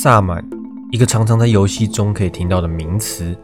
萨满，一个常常在游戏中可以听到的名词。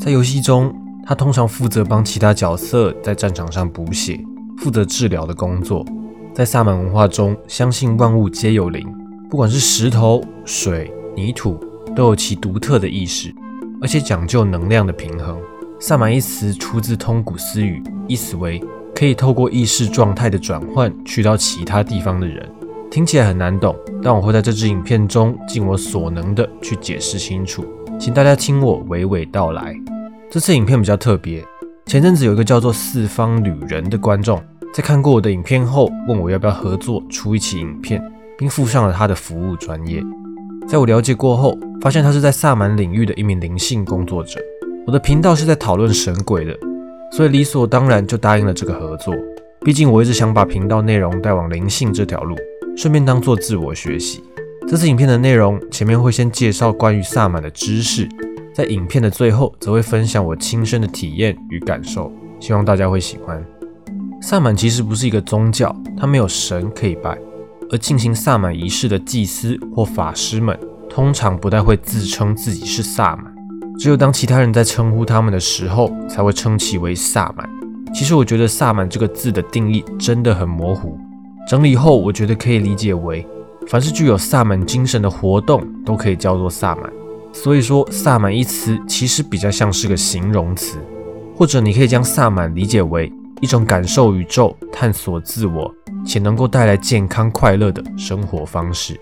在游戏中，他通常负责帮其他角色在战场上补血，负责治疗的工作。在萨满文化中，相信万物皆有灵，不管是石头、水、泥土，都有其独特的意识，而且讲究能量的平衡。萨满一词出自通古斯语，意思为可以透过意识状态的转换去到其他地方的人。听起来很难懂，但我会在这支影片中尽我所能的去解释清楚，请大家听我娓娓道来。这次影片比较特别，前阵子有一个叫做四方旅人的观众，在看过我的影片后，问我要不要合作出一期影片，并附上了他的服务专业。在我了解过后，发现他是在萨满领域的一名灵性工作者。我的频道是在讨论神鬼的，所以理所当然就答应了这个合作。毕竟我一直想把频道内容带往灵性这条路。顺便当做自我学习。这次影片的内容前面会先介绍关于萨满的知识，在影片的最后则会分享我亲身的体验与感受，希望大家会喜欢。萨满其实不是一个宗教，它没有神可以拜，而进行萨满仪式的祭司或法师们通常不太会自称自己是萨满，只有当其他人在称呼他们的时候才会称其为萨满。其实我觉得萨满这个字的定义真的很模糊。整理后，我觉得可以理解为，凡是具有萨满精神的活动都可以叫做萨满。所以说，萨满一词其实比较像是个形容词，或者你可以将萨满理解为一种感受宇宙、探索自我且能够带来健康快乐的生活方式。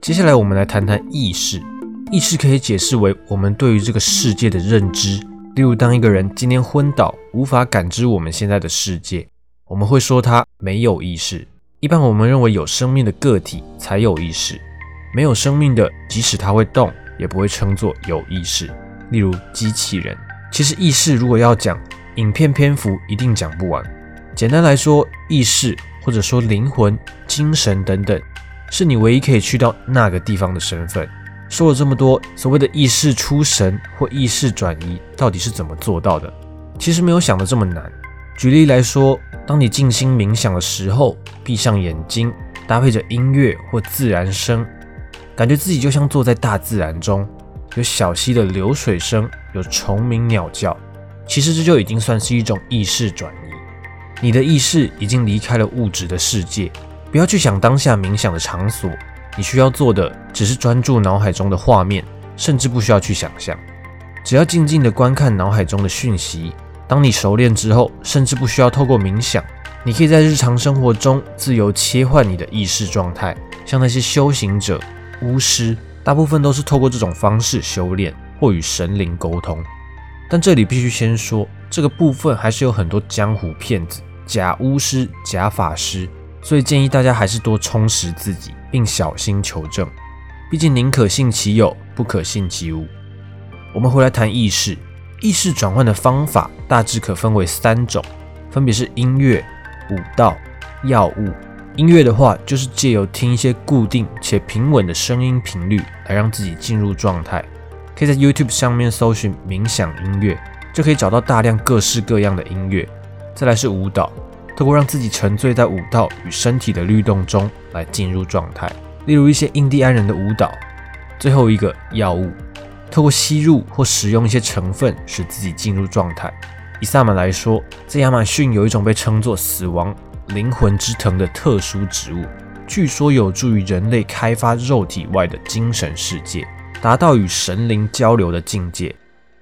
接下来，我们来谈谈意识。意识可以解释为我们对于这个世界的认知。例如，当一个人今天昏倒，无法感知我们现在的世界，我们会说他没有意识。一般我们认为有生命的个体才有意识，没有生命的，即使它会动，也不会称作有意识。例如机器人。其实意识如果要讲，影片篇幅一定讲不完。简单来说，意识或者说灵魂、精神等等，是你唯一可以去到那个地方的身份。说了这么多，所谓的意识出神或意识转移，到底是怎么做到的？其实没有想的这么难。举例来说。当你静心冥想的时候，闭上眼睛，搭配着音乐或自然声，感觉自己就像坐在大自然中，有小溪的流水声，有虫鸣鸟叫。其实这就已经算是一种意识转移。你的意识已经离开了物质的世界，不要去想当下冥想的场所。你需要做的只是专注脑海中的画面，甚至不需要去想象，只要静静的观看脑海中的讯息。当你熟练之后，甚至不需要透过冥想，你可以在日常生活中自由切换你的意识状态。像那些修行者、巫师，大部分都是透过这种方式修炼或与神灵沟通。但这里必须先说，这个部分还是有很多江湖骗子、假巫师、假法师，所以建议大家还是多充实自己，并小心求证。毕竟宁可信其有，不可信其无。我们回来谈意识。意识转换的方法大致可分为三种，分别是音乐、舞蹈、药物。音乐的话，就是借由听一些固定且平稳的声音频率，来让自己进入状态。可以在 YouTube 上面搜寻冥想音乐，就可以找到大量各式各样的音乐。再来是舞蹈，透过让自己沉醉在舞蹈与身体的律动中来进入状态，例如一些印第安人的舞蹈。最后一个药物。透过吸入或使用一些成分，使自己进入状态。以萨满来说，在亚马逊有一种被称作“死亡灵魂之藤”的特殊植物，据说有助于人类开发肉体外的精神世界，达到与神灵交流的境界。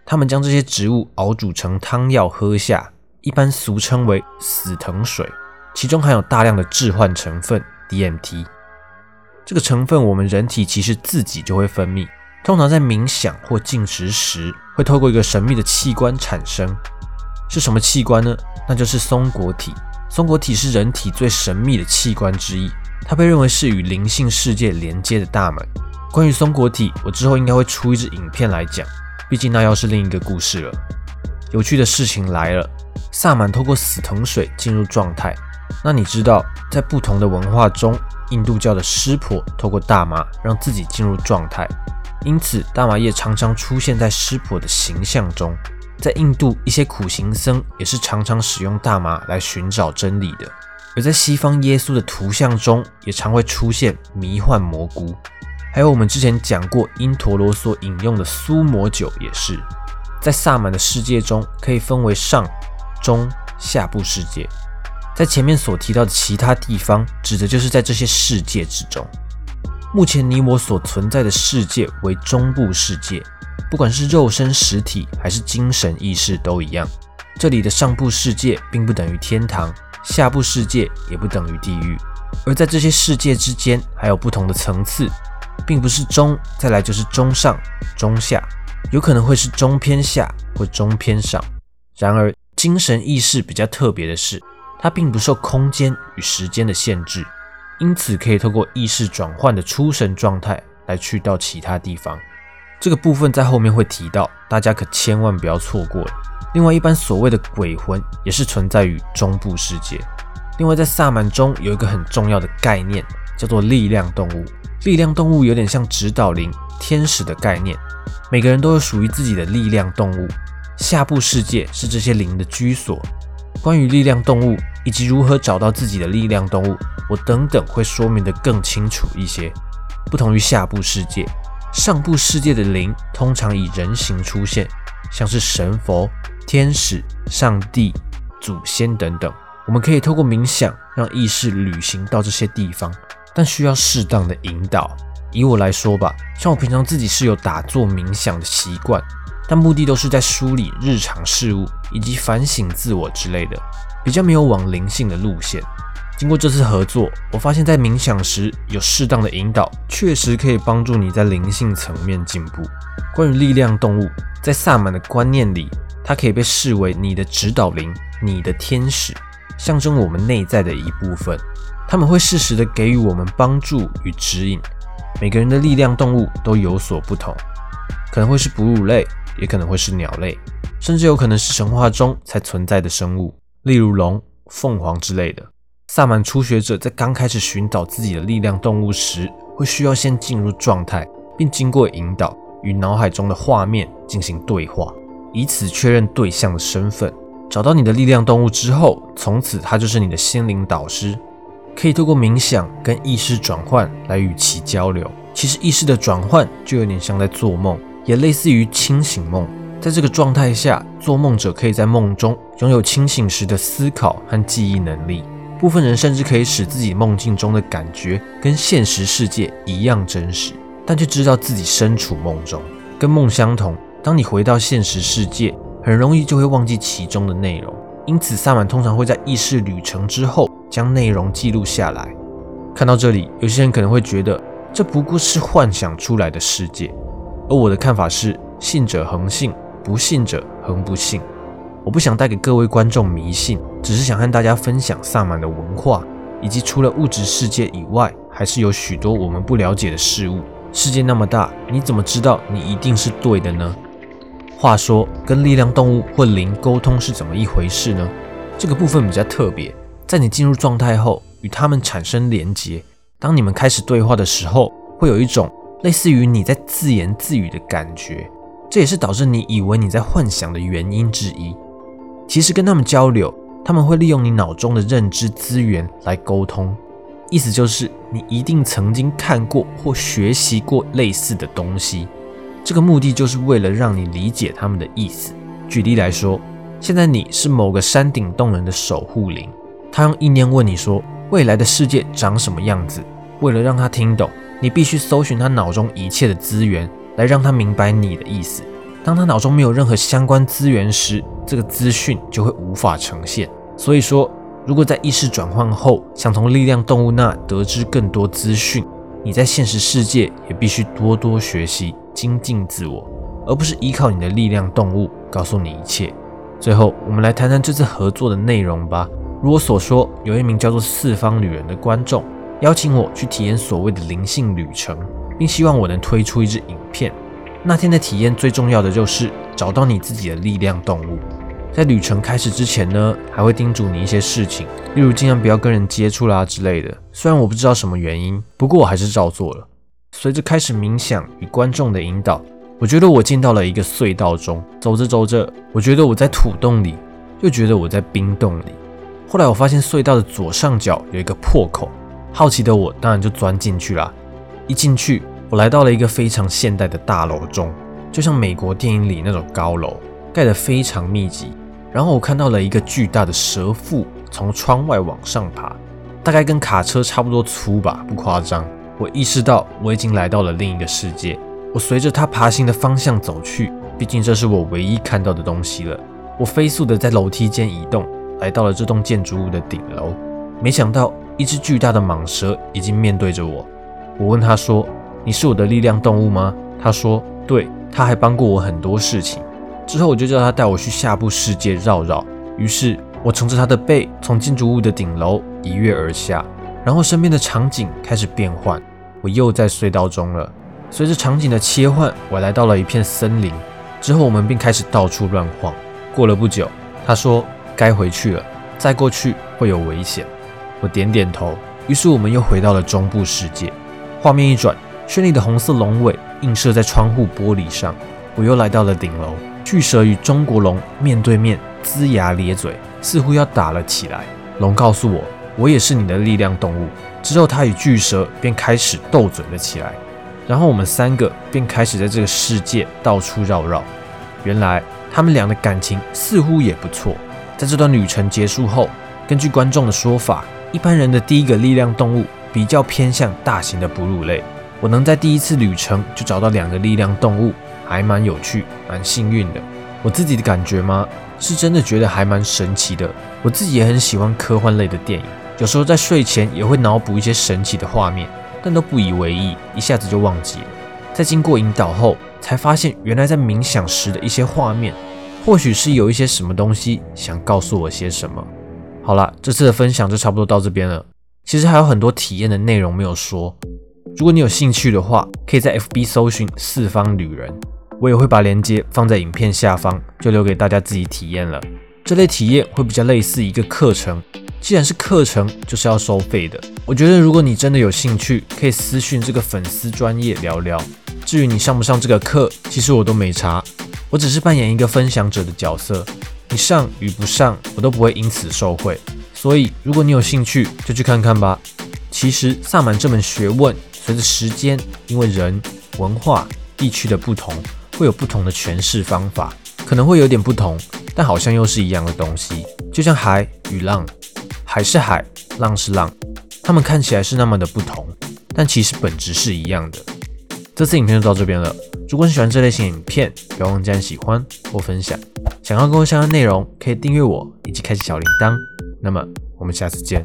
他们将这些植物熬煮成汤药喝下，一般俗称为“死藤水”，其中含有大量的致幻成分 DMT。这个成分我们人体其实自己就会分泌。通常在冥想或进食时，会透过一个神秘的器官产生。是什么器官呢？那就是松果体。松果体是人体最神秘的器官之一，它被认为是与灵性世界连接的大门。关于松果体，我之后应该会出一支影片来讲，毕竟那要是另一个故事了。有趣的事情来了，萨满透过死藤水进入状态。那你知道，在不同的文化中，印度教的湿婆透过大麻让自己进入状态。因此，大麻叶常常出现在湿婆的形象中。在印度，一些苦行僧也是常常使用大麻来寻找真理的。而在西方，耶稣的图像中也常会出现迷幻蘑菇。还有我们之前讲过因陀罗所引用的苏摩酒也是，在萨满的世界中可以分为上、中、下部世界。在前面所提到的其他地方，指的就是在这些世界之中。目前你我所存在的世界为中部世界，不管是肉身实体还是精神意识都一样。这里的上部世界并不等于天堂，下部世界也不等于地狱。而在这些世界之间还有不同的层次，并不是中再来就是中上、中下，有可能会是中偏下或中偏上。然而，精神意识比较特别的是。它并不受空间与时间的限制，因此可以透过意识转换的出神状态来去到其他地方。这个部分在后面会提到，大家可千万不要错过。另外，一般所谓的鬼魂也是存在于中部世界。另外，在萨满中有一个很重要的概念，叫做力量动物。力量动物有点像指导灵、天使的概念，每个人都有属于自己的力量动物。下部世界是这些灵的居所。关于力量动物以及如何找到自己的力量动物，我等等会说明的更清楚一些。不同于下部世界，上部世界的灵通常以人形出现，像是神佛、天使、上帝、祖先等等。我们可以透过冥想让意识旅行到这些地方，但需要适当的引导。以我来说吧，像我平常自己是有打坐冥想的习惯。但目的都是在梳理日常事务以及反省自我之类的，比较没有往灵性的路线。经过这次合作，我发现，在冥想时有适当的引导，确实可以帮助你在灵性层面进步。关于力量动物，在萨满的观念里，它可以被视为你的指导灵、你的天使，象征我们内在的一部分。他们会适时的给予我们帮助与指引。每个人的力量动物都有所不同，可能会是哺乳类。也可能会是鸟类，甚至有可能是神话中才存在的生物，例如龙、凤凰之类的。萨满初学者在刚开始寻找自己的力量动物时，会需要先进入状态，并经过引导与脑海中的画面进行对话，以此确认对象的身份。找到你的力量动物之后，从此它就是你的心灵导师，可以透过冥想跟意识转换来与其交流。其实意识的转换就有点像在做梦。也类似于清醒梦，在这个状态下，做梦者可以在梦中拥有清醒时的思考和记忆能力。部分人甚至可以使自己梦境中的感觉跟现实世界一样真实，但却知道自己身处梦中。跟梦相同，当你回到现实世界，很容易就会忘记其中的内容。因此，萨满通常会在意识旅程之后将内容记录下来。看到这里，有些人可能会觉得这不过是幻想出来的世界。而我的看法是，信者恒信，不信者恒不信。我不想带给各位观众迷信，只是想和大家分享萨满的文化，以及除了物质世界以外，还是有许多我们不了解的事物。世界那么大，你怎么知道你一定是对的呢？话说，跟力量动物或灵沟通是怎么一回事呢？这个部分比较特别，在你进入状态后，与他们产生连结。当你们开始对话的时候，会有一种。类似于你在自言自语的感觉，这也是导致你以为你在幻想的原因之一。其实跟他们交流，他们会利用你脑中的认知资源来沟通，意思就是你一定曾经看过或学习过类似的东西。这个目的就是为了让你理解他们的意思。举例来说，现在你是某个山顶洞人的守护灵，他用意念问你说未来的世界长什么样子。为了让他听懂。你必须搜寻他脑中一切的资源，来让他明白你的意思。当他脑中没有任何相关资源时，这个资讯就会无法呈现。所以说，如果在意识转换后想从力量动物那得知更多资讯，你在现实世界也必须多多学习，精进自我，而不是依靠你的力量动物告诉你一切。最后，我们来谈谈这次合作的内容吧。如我所说，有一名叫做四方女人的观众。邀请我去体验所谓的灵性旅程，并希望我能推出一支影片。那天的体验最重要的就是找到你自己的力量动物。在旅程开始之前呢，还会叮嘱你一些事情，例如尽量不要跟人接触啦之类的。虽然我不知道什么原因，不过我还是照做了。随着开始冥想与观众的引导，我觉得我进到了一个隧道中。走着走着，我觉得我在土洞里，又觉得我在冰洞里。后来我发现隧道的左上角有一个破口。好奇的我当然就钻进去了。一进去，我来到了一个非常现代的大楼中，就像美国电影里那种高楼，盖得非常密集。然后我看到了一个巨大的蛇腹从窗外往上爬，大概跟卡车差不多粗吧，不夸张。我意识到我已经来到了另一个世界。我随着它爬行的方向走去，毕竟这是我唯一看到的东西了。我飞速的在楼梯间移动，来到了这栋建筑物的顶楼。没想到一只巨大的蟒蛇已经面对着我。我问他说：“你是我的力量动物吗？”他说：“对。”他还帮过我很多事情。之后我就叫他带我去下部世界绕绕。于是我乘着他的背，从建筑物的顶楼一跃而下。然后身边的场景开始变换，我又在隧道中了。随着场景的切换，我来到了一片森林。之后我们便开始到处乱晃。过了不久，他说：“该回去了，再过去会有危险。”我点点头。于是我们又回到了中部世界。画面一转，绚丽的红色龙尾映射在窗户玻璃上。我又来到了顶楼，巨蛇与中国龙面对面，龇牙咧嘴，似乎要打了起来。龙告诉我：“我也是你的力量动物。”之后，它与巨蛇便开始斗嘴了起来。然后我们三个便开始在这个世界到处绕绕。原来他们俩的感情似乎也不错。在这段旅程结束后，根据观众的说法。一般人的第一个力量动物比较偏向大型的哺乳类。我能在第一次旅程就找到两个力量动物，还蛮有趣，蛮幸运的。我自己的感觉吗？是真的觉得还蛮神奇的。我自己也很喜欢科幻类的电影，有时候在睡前也会脑补一些神奇的画面，但都不以为意，一下子就忘记了。在经过引导后，才发现原来在冥想时的一些画面，或许是有一些什么东西想告诉我些什么。好了，这次的分享就差不多到这边了。其实还有很多体验的内容没有说，如果你有兴趣的话，可以在 FB 搜寻“四方旅人”，我也会把链接放在影片下方，就留给大家自己体验了。这类体验会比较类似一个课程，既然是课程，就是要收费的。我觉得如果你真的有兴趣，可以私讯这个粉丝专业聊聊。至于你上不上这个课，其实我都没查，我只是扮演一个分享者的角色。你上与不上，我都不会因此受贿。所以，如果你有兴趣，就去看看吧。其实，萨满这门学问，随着时间，因为人、文化、地区的不同，会有不同的诠释方法，可能会有点不同，但好像又是一样的东西。就像海与浪，海是海，浪是浪，它们看起来是那么的不同，但其实本质是一样的。这次影片就到这边了。如果你喜欢这类型影片，不要忘记按喜欢或分享。想要更多相关内容，可以订阅我以及开启小铃铛。那么，我们下次见。